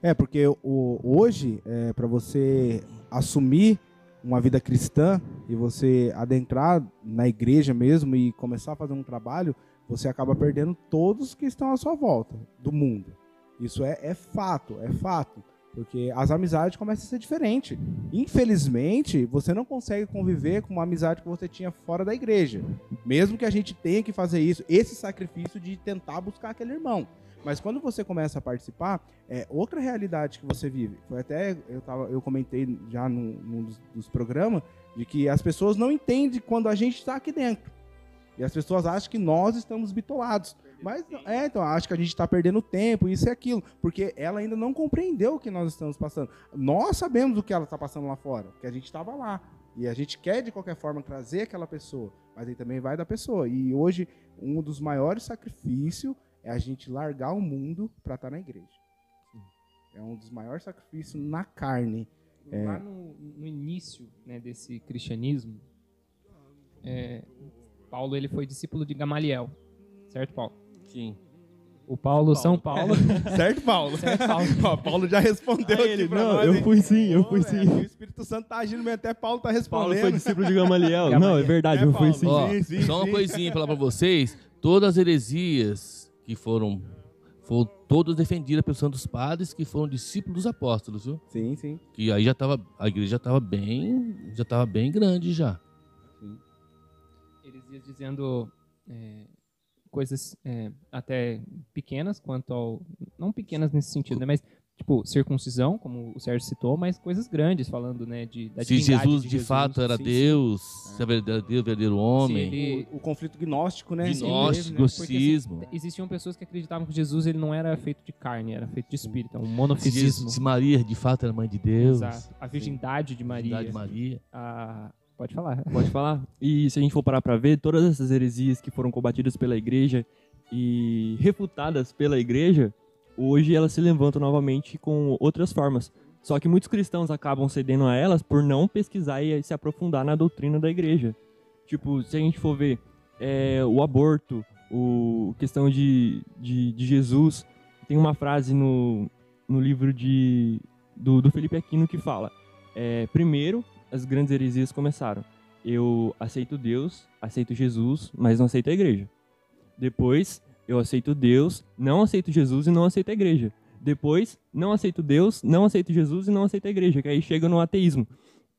É, porque o, hoje, é, para você assumir uma vida cristã e você adentrar na igreja mesmo e começar a fazer um trabalho, você acaba perdendo todos que estão à sua volta do mundo. Isso é, é fato, é fato. Porque as amizades começam a ser diferentes. Infelizmente, você não consegue conviver com uma amizade que você tinha fora da igreja. Mesmo que a gente tenha que fazer isso, esse sacrifício de tentar buscar aquele irmão. Mas quando você começa a participar, é outra realidade que você vive. Foi até eu tava, eu comentei já num, dos, dos programas de que as pessoas não entendem quando a gente está aqui dentro. E as pessoas acham que nós estamos bitolados. Mas é, então acho que a gente está perdendo tempo, isso e aquilo, porque ela ainda não compreendeu o que nós estamos passando. Nós sabemos o que ela está passando lá fora, porque a gente estava lá. E a gente quer de qualquer forma trazer aquela pessoa, mas aí também vai da pessoa. E hoje um dos maiores sacrifícios é a gente largar o mundo para estar na igreja. É um dos maiores sacrifícios na carne. lá no, no início né, desse cristianismo, é, Paulo ele foi discípulo de Gamaliel, certo, Paulo? Sim. O Paulo, São Paulo. Certo, Paulo? Certo, Paulo. Ó, Paulo já respondeu aqui ele, pra não, nós, eu hein? fui sim, eu fui velho, sim. O Espírito Santo tá agindo, mas até Paulo tá respondendo. Paulo foi discípulo de Gamaliel. Gamaliel. Não, é verdade, É, eu fui Paulo. sim. Ó, Sim, sim, só uma sim. coisinha pra falar pra vocês. Todas as heresias que foram, foram todas defendidas pelos santos padres que foram discípulos dos apóstolos, viu? Sim, sim. Que aí já tava, a igreja já tava bem, já tava bem grande já. Eles iam dizendo é, coisas é, até pequenas quanto ao. Não pequenas nesse sentido, né? Mas, tipo, circuncisão, como o Sérgio citou, mas coisas grandes, falando, né? De, da Se Jesus de, fato era sim, Deus, se é verdadeiro, verdadeiro homem, Se ele- O, o conflito gnóstico, né? gnóstico, Né? gnosticismo. Existiam pessoas que acreditavam que Jesus ele não era feito de carne, era feito de espírito, é um Se, monofisismo. Jesus, se Maria de fato era mãe de Deus, Exato. A virgindade de Maria. Maria. de Maria. a- Pode falar. Pode falar? E se a gente for parar pra ver, todas essas heresias que foram combatidas pela igreja e refutadas pela igreja, hoje elas se levantam novamente com outras formas. Só que muitos cristãos acabam cedendo a elas por não pesquisar e se aprofundar na doutrina da igreja. Tipo, se a gente for ver é, o aborto, o questão de, de, de Jesus, tem uma frase no, no livro de, do, do Felipe Aquino que fala: é, primeiro, as grandes heresias começaram. Eu aceito Deus, aceito Jesus, mas não aceito a igreja. Depois, eu aceito Deus, não aceito Jesus e não aceito a igreja. Depois, não aceito Deus, não aceito Jesus e não aceito a igreja, que aí chega no ateísmo.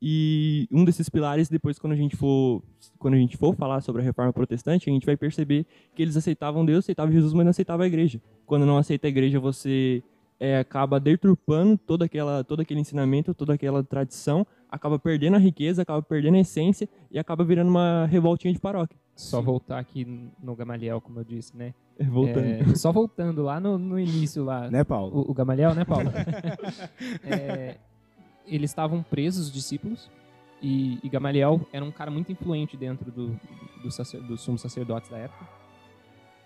E um desses pilares, depois quando a gente for, quando a gente for falar sobre a reforma protestante, a gente vai perceber que eles aceitavam Deus, aceitavam Jesus, mas não aceitavam a igreja. Quando não aceita a igreja, você é, acaba deturpando toda aquela, todo aquele ensinamento, toda aquela tradição, acaba perdendo a riqueza, acaba perdendo a essência e acaba virando uma revoltinha de paróquia. Só voltar aqui no Gamaliel, como eu disse, né? Voltando. É, só voltando lá no, no início lá. Né, Paulo? O, o Gamaliel, né, Paulo? É, eles estavam presos, os discípulos, e, e Gamaliel era um cara muito influente dentro do, do, sacer, dos sumos sacerdotes da época.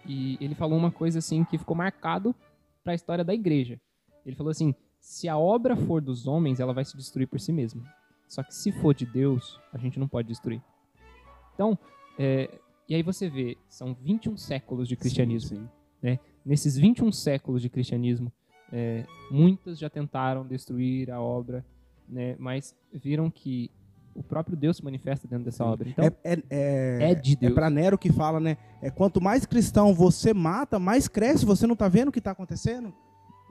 E ele falou uma coisa assim que ficou marcado para a história da igreja. Ele falou assim: se a obra for dos homens, ela vai se destruir por si mesma. Só que se for de Deus, a gente não pode destruir. Então, é, e aí você vê, são 21 séculos de cristianismo Sim, sim. nesses 21 séculos de cristianismo, é, muitas já tentaram destruir a obra, né, mas viram que o próprio Deus se manifesta dentro dessa obra. Então, é, é, é, é de é Deus. pra Nero que fala, né? É quanto mais cristão você mata, mais cresce. Você não tá vendo o que tá acontecendo?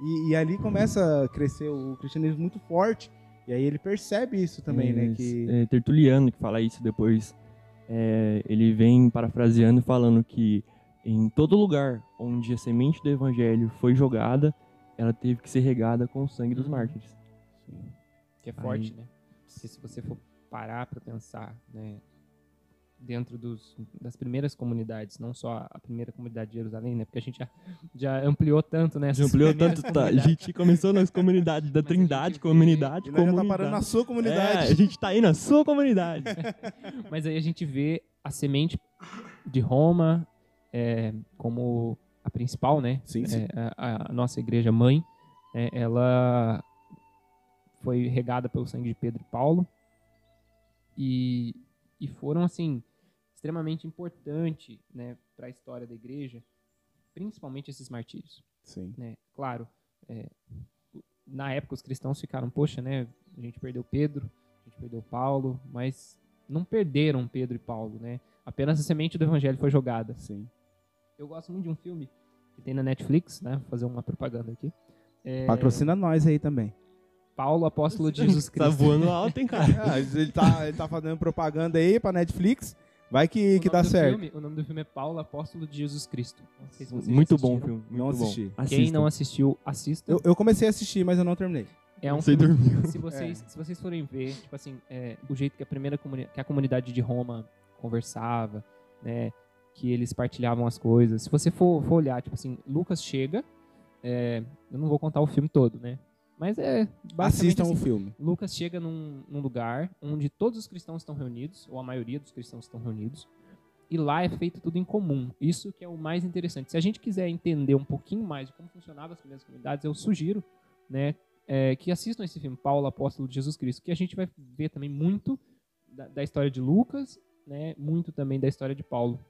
E, e ali começa a crescer o cristianismo muito forte. E aí ele percebe isso também, né? Que É, Tertuliano que fala isso depois. é, ele vem parafraseando e falando que em todo lugar onde a semente do evangelho foi jogada, ela teve que ser regada com o sangue dos mártires. que é forte, Aí- né? Porque se você for parar para pensar, né, dentro dos, das primeiras comunidades, não só a primeira comunidade de Jerusalém, né? Porque a gente já, já ampliou tanto, né? Já ampliou tanto, tá? A gente começou nas comunidades da Mas a Trindade, gente comunidade, e já tá comunidade. parando na sua É, comunidade. a gente tá aí na sua comunidade. Mas aí a gente vê a semente de Roma é, como a principal, né? Sim, sim. É, a, a nossa igreja mãe, é, ela foi regada pelo sangue de Pedro e Paulo e, e foram assim extremamente importante, né, para a história da igreja, principalmente esses martírios Sim. né? Claro, é, na época os cristãos ficaram, poxa, né? A gente perdeu Pedro, a gente perdeu Paulo, mas não perderam Pedro e Paulo, né? Apenas a semente do evangelho foi jogada. Sim. Eu gosto muito de um filme que tem na Netflix, né? Vou fazer uma propaganda aqui. É, Patrocina nós aí também. Paulo, apóstolo de Jesus tá Cristo. voando alto, hein, cara? Ah, ele, tá, ele tá fazendo propaganda aí pra Netflix. Vai que, O que dá certo. filme- o nome do filme é Paulo, apóstolo de Jesus Cristo. Não sei se vocês Muito assistiram. bom filme. Muito Não bom. assisti. Quem Assistam. não assistiu, assista. Eu, eu comecei a assistir, mas eu não terminei. É um Você filme, dormiu. se vocês, se vocês forem ver, tipo assim, é, o jeito que a primeira que a comunidade de Roma conversava, né, que eles partilhavam as coisas. Se você for, for olhar, tipo assim, Lucas chega, é, eu não vou contar o filme todo, né, mas é basicamente Assistam assim, o filme. Lucas chega num, num lugar onde todos os cristãos estão reunidos, ou a maioria dos cristãos estão reunidos, e lá é feito tudo em comum. Isso que é o mais interessante. Se a gente quiser entender um pouquinho mais de como funcionavam as primeiras comunidades, eu sugiro, né, é, que assistam esse filme, Paulo, Apóstolo de Jesus Cristo, que a gente vai ver também muito da, da história de Lucas, né, muito também da história de Paulo.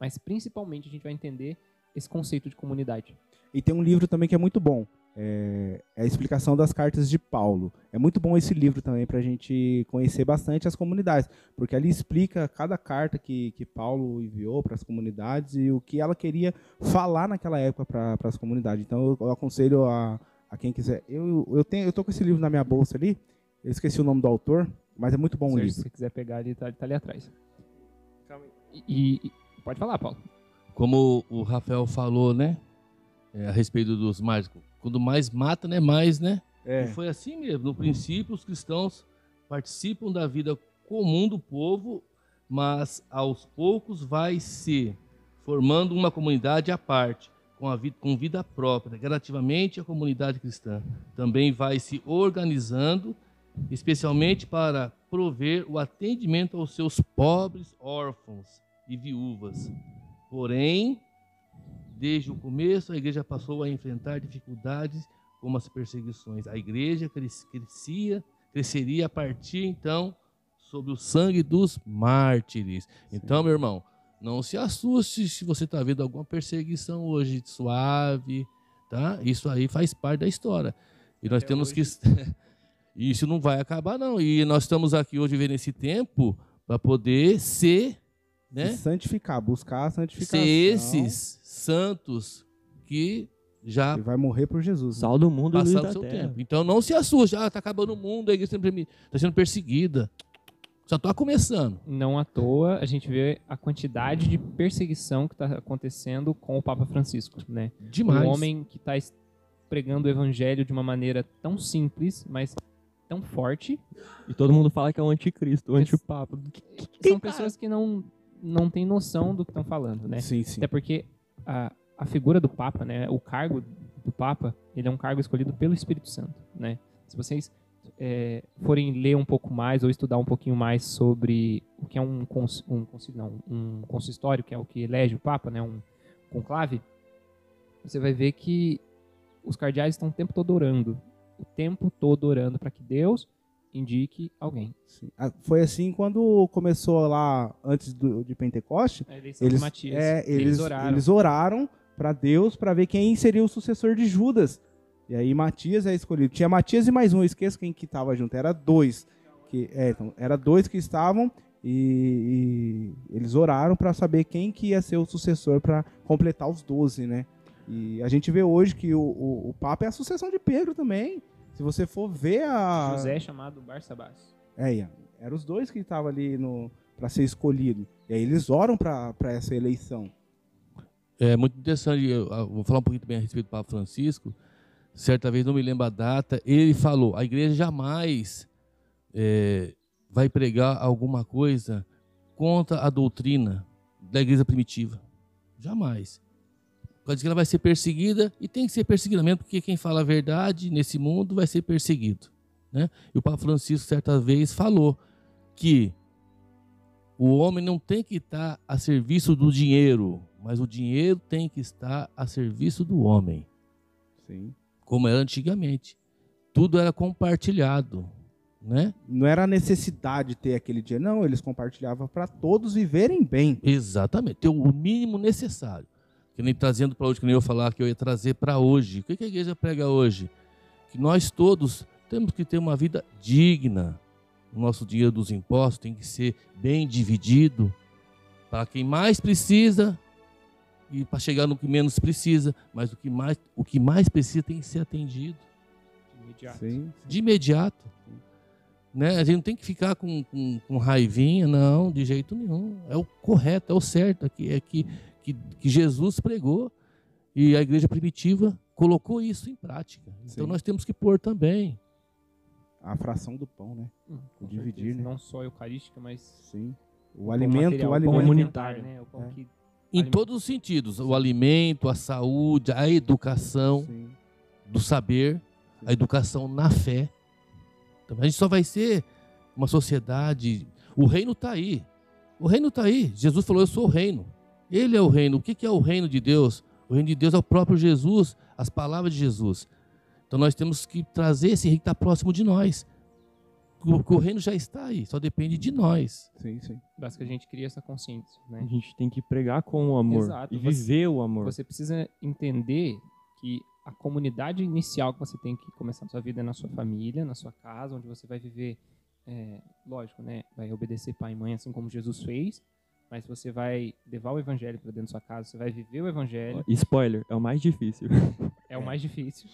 Mas principalmente a gente vai entender esse conceito de comunidade. E tem um livro também que é muito bom. É, é a explicação das cartas de Paulo. É muito bom esse livro também para a gente conhecer bastante as comunidades, porque ali explica cada carta que, que Paulo enviou para as comunidades e o que ela queria falar naquela época para as comunidades. Então eu, eu aconselho a, a, quem quiser. Eu, eu, tenho, eu tô com esse livro na minha bolsa ali, eu esqueci o nome do autor, mas é muito bom o livro. Se você quiser pegar, ele tá, tá ali atrás. E, e, pode falar, Paulo. Como o Rafael falou, né? É, a respeito dos mágicos. Quando mais mata, né? Mais, né? É. E foi assim mesmo. No princípio, os cristãos participam da vida comum do povo, mas aos poucos vai se formando uma comunidade à parte, com, a vida, com vida própria. Gradativamente, a comunidade cristã também vai se organizando, especialmente para prover o atendimento aos seus pobres órfãos e viúvas. Porém, desde o começo, a igreja passou a enfrentar dificuldades como as perseguições. A igreja crescia, cresceria a partir então sobre o sangue dos mártires. Então, meu irmão, não se assuste se você está vendo alguma perseguição hoje suave, tá? Isso aí faz parte da história. E nós Até temos hoje. que isso não vai acabar não. E nós estamos aqui hoje vendo esse tempo para poder ser, né? Se santificar, buscar a santificação. Ser esses santos que já E vai morrer por Jesus. né? Sal do mundo e da seu terra. tempo. Então não se assuste, ah, tá acabando o mundo, a igreja está sendo perseguida. Só está começando. Não à toa a gente vê a quantidade de perseguição que está acontecendo com o Papa Francisco, né? Demais. Um homem que está pregando o evangelho de uma maneira tão simples, mas tão forte. E todo mundo fala que é o anticristo, o antipapa. São pessoas que não, não têm noção do que estão falando, né? Sim, sim. Até porque a, a figura do Papa, né, o cargo do Papa, ele é um cargo escolhido pelo Espírito Santo, né? Se vocês é, forem ler um pouco mais ou estudar um pouquinho mais sobre o que é um, cons, um, não, um consistório, que é o que elege o Papa, né, um conclave, você vai ver que os cardeais estão o tempo todo orando, o tempo todo orando para que Deus indique alguém. Sim. Ah, Foi assim quando começou lá, antes do, de Pentecoste, A eleição eles, de Matias, é, eles, oraram. eles oraram para Deus para ver quem seria o sucessor de Judas. E aí Matias é escolhido. Tinha Matias e mais um, eu esqueço quem que estava junto. Era dois. Que, é, então, era dois que estavam e, e eles oraram para saber quem que ia ser o sucessor para completar os doze, né? E a gente vê hoje que o, o, o Papa é a sucessão de Pedro também. Se você for ver a... José chamado Barsabás. É, Ian, eram os dois que estavam ali no para ser escolhido. E aí eles oram para essa eleição. É muito interessante, eu, eu vou falar um pouquinho também a respeito do Papa Francisco. Certa vez, não me lembro a data, ele falou: a igreja jamais é, vai pregar alguma coisa contra a doutrina da igreja primitiva. Jamais. Pode dizer que ela vai ser perseguida e tem que ser perseguida mesmo, porque quem fala a verdade nesse mundo vai ser perseguido. Né? E o Papa Francisco, certa vez, falou que o homem não tem que estar a serviço do dinheiro, mas o dinheiro tem que estar a serviço do homem, Sim. como era antigamente. Tudo era compartilhado, né? Não era necessidade de ter aquele dia, não. Eles compartilhavam para todos viverem bem. Exatamente, ter o mínimo necessário. Que nem trazendo para hoje, que nem eu falar que eu ia trazer para hoje. O que a igreja prega hoje? Que nós todos temos que ter uma vida digna. O nosso dinheiro dos impostos tem que ser bem dividido para quem mais precisa e para chegar no que menos precisa, mas o que mais, o que mais precisa tem que ser atendido Imediato. Sim. de imediato. Né? A gente não tem que ficar com, com, com raivinha, não, de jeito nenhum. É o correto, é o certo, é que, é que, que, que Jesus pregou e a igreja primitiva colocou isso em prática. Então Sim. nós temos que pôr também. A fração do pão, né? Hum, Dividir, certeza. né? Não só eucarística, mas Sim. O pão alimento, material, o alimento. comunitário. né? O pão É. que Em Alimento. todos os sentidos: o alimento, a saúde, a educação, Sim. do saber, a educação na fé. Então, a gente só vai ser uma sociedade. O reino está aí. O reino está aí. Jesus falou: Eu sou o reino. Ele é o reino. O que é o reino de Deus? O reino de Deus é o próprio Jesus, as palavras de Jesus. Então nós temos que trazer esse rei que está próximo de nós. O, o reino já está aí, só depende de nós. Sim, sim. Basta que a gente crie essa consciência, né? A gente tem que pregar com o amor Exato, e você- viver o amor. Você precisa entender que a comunidade inicial que você tem que começar a sua vida é na sua família, na sua casa, onde você vai viver, é, lógico, né? Vai obedecer pai e mãe, assim como Jesus fez, mas você vai levar o evangelho para dentro da sua casa, você vai viver o evangelho, Spoiler, é o mais difícil. é o mais difícil.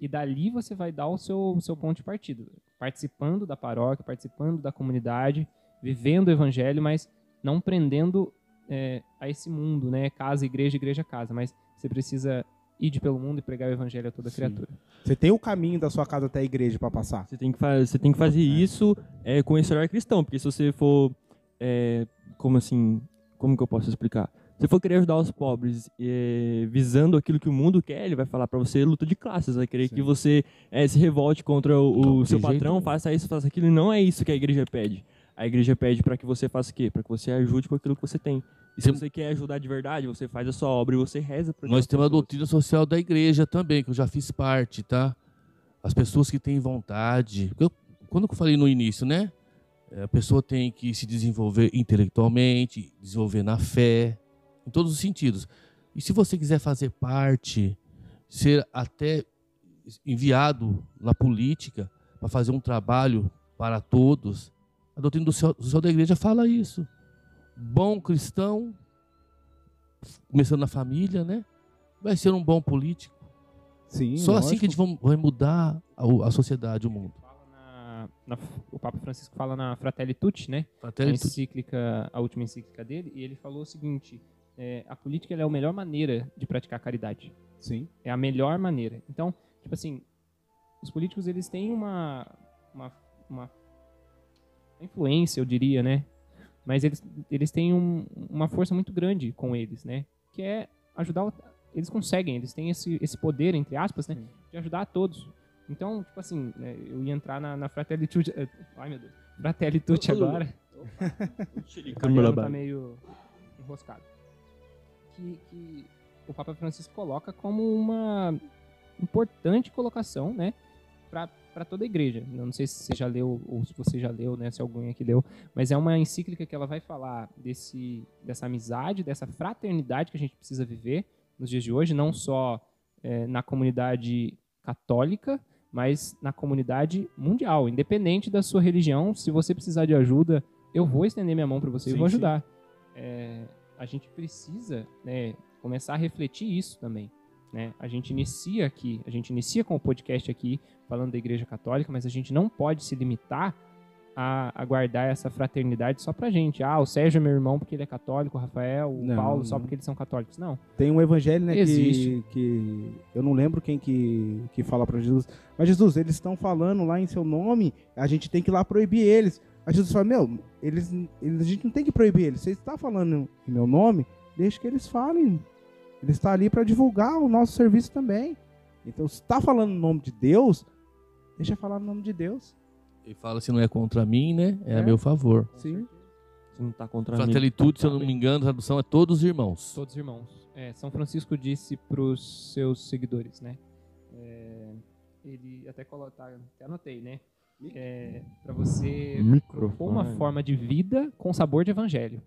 E dali você vai dar o seu, o seu ponto de partida, participando da paróquia, participando da comunidade, vivendo o evangelho, mas não prendendo é, a esse mundo, né? Casa, igreja, igreja, casa. Mas você precisa ir de pelo mundo e pregar o evangelho a toda Sim. criatura. Você tem o caminho da sua casa até a igreja pra passar. Você tem que, fa você tem que fazer isso é, com esse olhar cristão, porque se você for, é, como assim, como que eu posso explicar? Se for querer ajudar os pobres é, visando aquilo que o mundo quer, ele vai falar pra você luta de classes, vai querer Sim. que você é, se revolte contra o, o seu patrão, faça isso, faça aquilo, e não é isso que a igreja pede. A igreja pede para que você faça o quê? Para que você ajude com aquilo que você tem. E se Tem- você quer ajudar de verdade, você faz a sua obra e você reza para Nós temos a doutrina social da igreja também, que eu já fiz parte, tá? As pessoas que têm vontade. Eu- quando eu falei no início, né? É, A pessoa tem que se desenvolver intelectualmente, desenvolver na fé, em todos os sentidos. E se você quiser fazer parte, ser até enviado na política para fazer um trabalho para todos, a doutrina do social social da igreja fala isso. Bom cristão, começando na família, né? Vai ser um bom político. Sim, Só assim lógico. que a gente vai- vai mudar a, a sociedade, o mundo. Na- o Papa Francisco fala na Fratelli Tutti, né? A Até ele- encíclica, a última encíclica dele, e ele falou o seguinte: é, a política é a melhor maneira de praticar caridade. Sim. É a melhor maneira. Então, tipo assim, os políticos eles têm uma, uma, uma influência, eu diria, né? Mas eles, eles têm um- uma força muito grande com eles, né? Que é ajudar. Eles conseguem, eles têm esse, esse poder, entre aspas, né? Sim. De ajudar a todos. Então, tipo assim, né, eu ia entrar na, na Fratelli Tutti. eh, Ai, meu Deus. Fratelli Tutti agora. O italiano tá meio enroscado. Que, que o Papa Francisco coloca como uma importante colocação, né, para toda a igreja. Eu não sei se você já leu ou se você já leu, né, se alguém aqui leu, mas é uma encíclica que ela vai falar desse dessa amizade, dessa fraternidade que a gente precisa viver nos dias de hoje, não só eh, na comunidade católica, mas na comunidade mundial, independente da sua religião. Se você precisar de ajuda, eu vou estender minha mão para você e Sim, vou sim. ajudar. É, a gente precisa né, começar a refletir isso também. Né? A gente inicia aqui, a gente inicia com o podcast aqui falando da Igreja Católica, mas a gente não pode se limitar a, a guardar essa fraternidade só pra gente. Ah, o Sérgio é meu irmão porque ele é católico, o Rafael, o Não, Paulo só não. porque eles são católicos. Não. Tem um evangelho, né, que, Existe. que eu não lembro quem que, que fala pra Jesus. Mas Jesus, eles estão falando lá em seu nome, a gente tem que ir lá proibir eles. Aí Jesus fala, meu, eles, eles, a gente não tem que proibir eles. Você está falando em meu nome, deixa que eles falem. Ele está ali para divulgar o nosso serviço também. Então, se está falando no nome de Deus, deixa falar no nome de Deus. Ele fala se não é contra mim, né? É, a É. meu favor. Sim. Você não tá contra mim. Fraternitude, se eu não me engano, a tradução é todos irmãos. Todos irmãos. É, São Francisco disse para os seus seguidores, né? É, ele até coloca, até anotei, né? É, para você propor uma forma de vida com sabor de evangelho.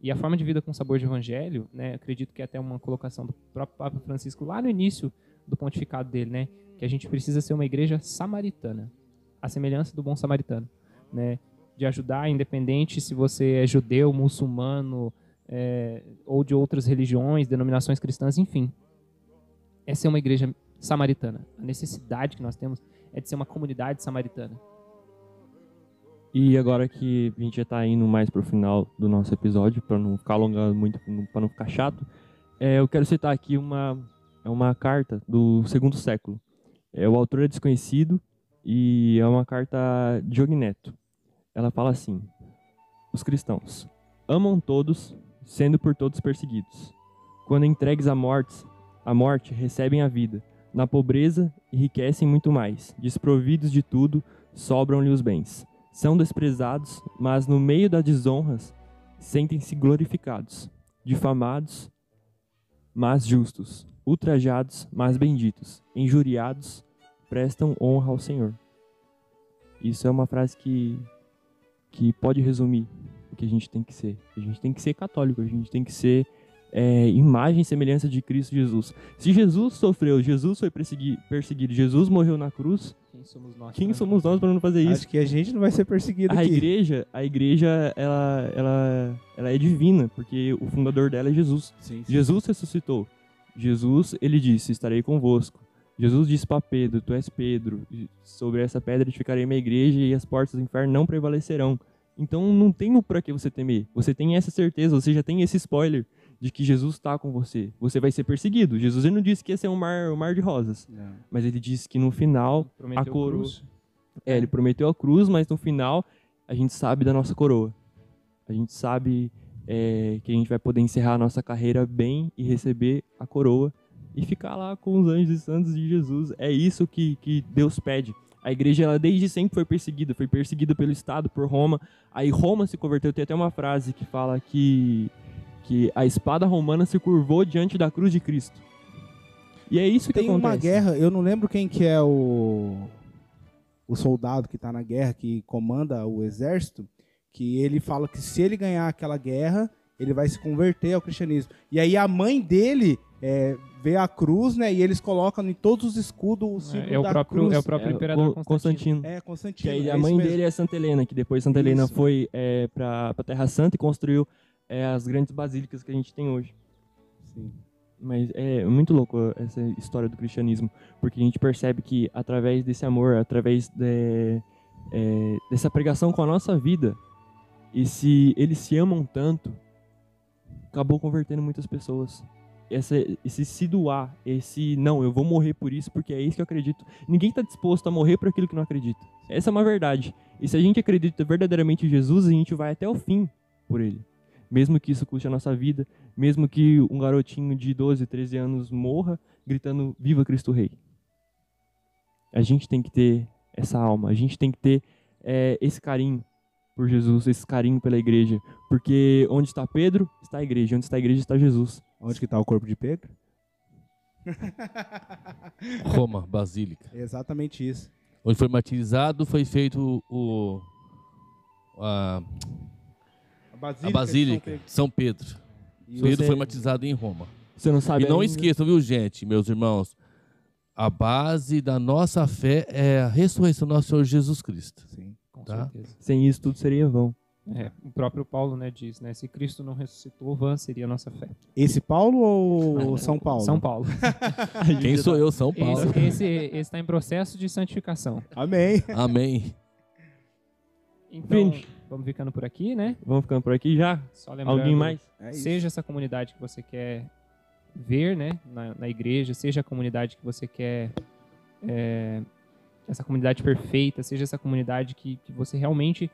E a forma de vida com sabor de evangelho, né? Acredito que é até uma colocação do próprio Papa Francisco lá no início do pontificado dele, né? Que a gente precisa ser uma igreja samaritana, a semelhança do bom samaritano, né? De ajudar, independente se você é judeu, muçulmano, é, ou de outras religiões, denominações cristãs, enfim. É ser uma igreja samaritana. A necessidade que nós temos é de ser uma comunidade samaritana. E agora que a gente já tá indo mais pro final do nosso episódio, para não ficar alongando muito, para não ficar chato, é, eu quero citar aqui uma, é uma carta do segundo século. É, o autor é desconhecido e é uma carta de Ogneto. Ela fala assim: Os cristãos amam todos, sendo por todos perseguidos. Quando entregues à morte, à morte recebem a vida. Na pobreza enriquecem muito mais. Desprovidos de tudo, sobram-lhe os bens. São desprezados, mas no meio das desonras sentem-se glorificados. Difamados, mas justos. Ultrajados, mas benditos. Injuriados, prestam honra ao Senhor. Isso é uma frase que, que pode resumir o que a gente tem que ser. A gente tem que ser católico, a gente tem que ser é, imagem e semelhança de Cristo Jesus. Se Jesus sofreu, Jesus foi persegui- perseguido, Jesus morreu na cruz, Quem somos nós? quem somos nós para não fazer isso? Acho que a gente não vai ser perseguido A aqui. igreja, a igreja, ela, ela, ela é divina, porque o fundador dela é Jesus. Sim, sim. Jesus ressuscitou. Jesus, ele disse: Estarei convosco. Jesus disse para Pedro: Tu és Pedro. e Sobre essa pedra edificarei minha igreja e as portas do inferno não prevalecerão. Então não tem para que você temer. Você tem essa certeza, você já tem esse spoiler de que Jesus está com você. Você vai ser perseguido. Jesus ele não disse que ia ser um mar, um mar de rosas, Não. mas ele disse que no final Prometeu a coroa- cruz. é, ele prometeu a cruz, mas no final a gente sabe da nossa coroa. A gente sabe é, que a gente vai poder encerrar a nossa carreira bem e receber a coroa e ficar lá com os anjos e santos de Jesus. É isso que, que Deus pede. A igreja, ela desde sempre foi perseguida. Foi perseguida pelo Estado, por Roma. Aí Roma se converteu. Tem até uma frase que fala que, que a espada romana se curvou diante da cruz de Cristo. E é isso que Tem acontece. uma guerra, eu não lembro quem que é o o soldado que tá na guerra, que comanda o exército, que ele fala que se ele ganhar aquela guerra, ele vai se converter ao cristianismo. E aí a mãe dele é, vê a cruz, né? E eles colocam em todos os escudos o símbolo É o da próprio, cruz. é o próprio É, imperador Con- Constantino. É, Que Constantino. aí é a mãe mesmo. dele é Santa Helena, que depois Santa Helena Isso. foi é, para a Terra Santa e construiu é, as grandes basílicas que a gente tem hoje. Sim. Mas é muito louco essa história do cristianismo, porque a gente percebe que através desse amor, através de- é, dessa pregação com a nossa vida, e se eles se amam tanto, acabou convertendo muitas pessoas. Essa, esse se doar, esse não, eu vou morrer por isso porque é isso que eu acredito. Ninguém está disposto a morrer por aquilo que não acredita. Essa é uma verdade. E se a gente acredita verdadeiramente em Jesus, a gente vai até o fim por ele. Mesmo que isso custe a nossa vida, mesmo que um garotinho de 12, 13 anos morra gritando Viva Cristo Rei. A gente tem que ter essa alma, a gente tem que ter é, esse carinho por Jesus, esse carinho pela igreja. Porque onde está Pedro, está a igreja. Onde está a igreja, está Jesus. Onde que tá o corpo de Pedro? Roma, Basílica. É exatamente isso. Onde foi martirizado, foi feito o, a, A Basílica. a Basílica de de São Pedro. Pedro você- foi batizado em Roma. Você não sabe E não ainda? esqueçam, viu, gente, meus irmãos? A base da nossa fé é a ressurreição do nosso Senhor Jesus Cristo. Sim. Com Tá. certeza. Sem isso tudo seria vão. É, o próprio Paulo né, diz, né? Se Cristo não ressuscitou, vã seria a nossa fé. Esse Paulo ou São Paulo? São Paulo. Quem sou eu? São Paulo. Esse está em processo de santificação. Amém. Amém. Então, vamos ficando por aqui, né? Vamos ficando por aqui já? Só lembrando, Alguém mais? É seja essa comunidade que você quer ver, né, na, na igreja, seja a comunidade que você quer, é, essa comunidade perfeita, seja essa comunidade que, que você realmente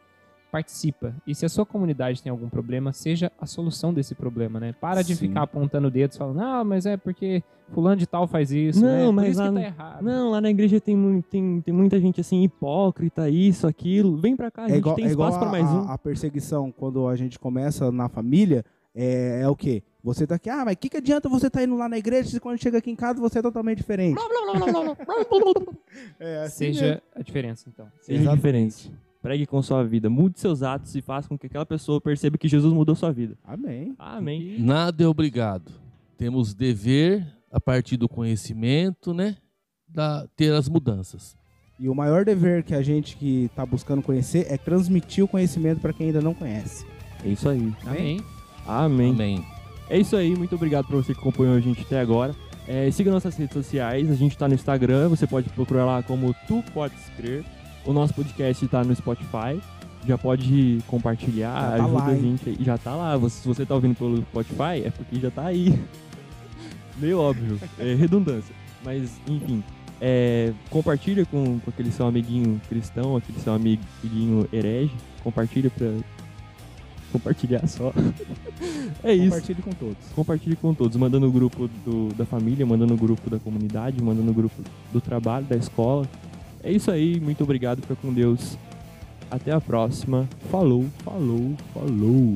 participa. E se a sua comunidade tem algum problema, seja a solução desse problema, né? Para de Sim. ficar apontando dedos falando, não, mas é porque fulano de tal faz isso, Não, né? Por mas isso lá que tá errado. Não, lá na igreja tem, tem, tem muita gente assim, hipócrita, isso, aquilo. Vem pra cá, a É gente igual, tem é espaço mais um. a- perseguição quando a gente começa na família. É, é o quê? Você tá aqui, ah, mas o que, que adianta você tá indo lá na igreja se quando chega aqui em casa você é totalmente diferente? é, assim mesmo. Seja a diferença, então. Seja Exatamente. diferente. Pregue com sua vida. Mude seus atos e faça com que aquela pessoa perceba que Jesus mudou sua vida. Amém. Amém. Nada é obrigado. Temos dever, a partir do conhecimento, né? Da, ter as mudanças. E o maior dever que a gente que tá buscando conhecer é transmitir o conhecimento para quem ainda não conhece. É isso aí. Amém. Amém. Amém. É isso aí, muito obrigado por você que acompanhou a gente até agora. É, siga nossas redes sociais, a gente tá no Instagram, você pode procurar lá como Tu Podes Crer. O nosso podcast tá no Spotify. Já pode compartilhar, Já tá ajuda lá, a gente. Já tá lá. Você- se você tá ouvindo pelo Spotify, é porque já tá aí. Meio óbvio, é redundância. Mas, enfim, é, compartilha com, com aquele seu amiguinho cristão, aquele seu amiguinho herege. Compartilha pra compartilhar só. é isso. Compartilhe com todos. Compartilhe com todos, mandando no grupo do- da família, mandando no grupo da comunidade, mandando no grupo do trabalho, da escola. É isso aí, muito obrigado, fica com Deus. Até a próxima. Falou, falou, falou.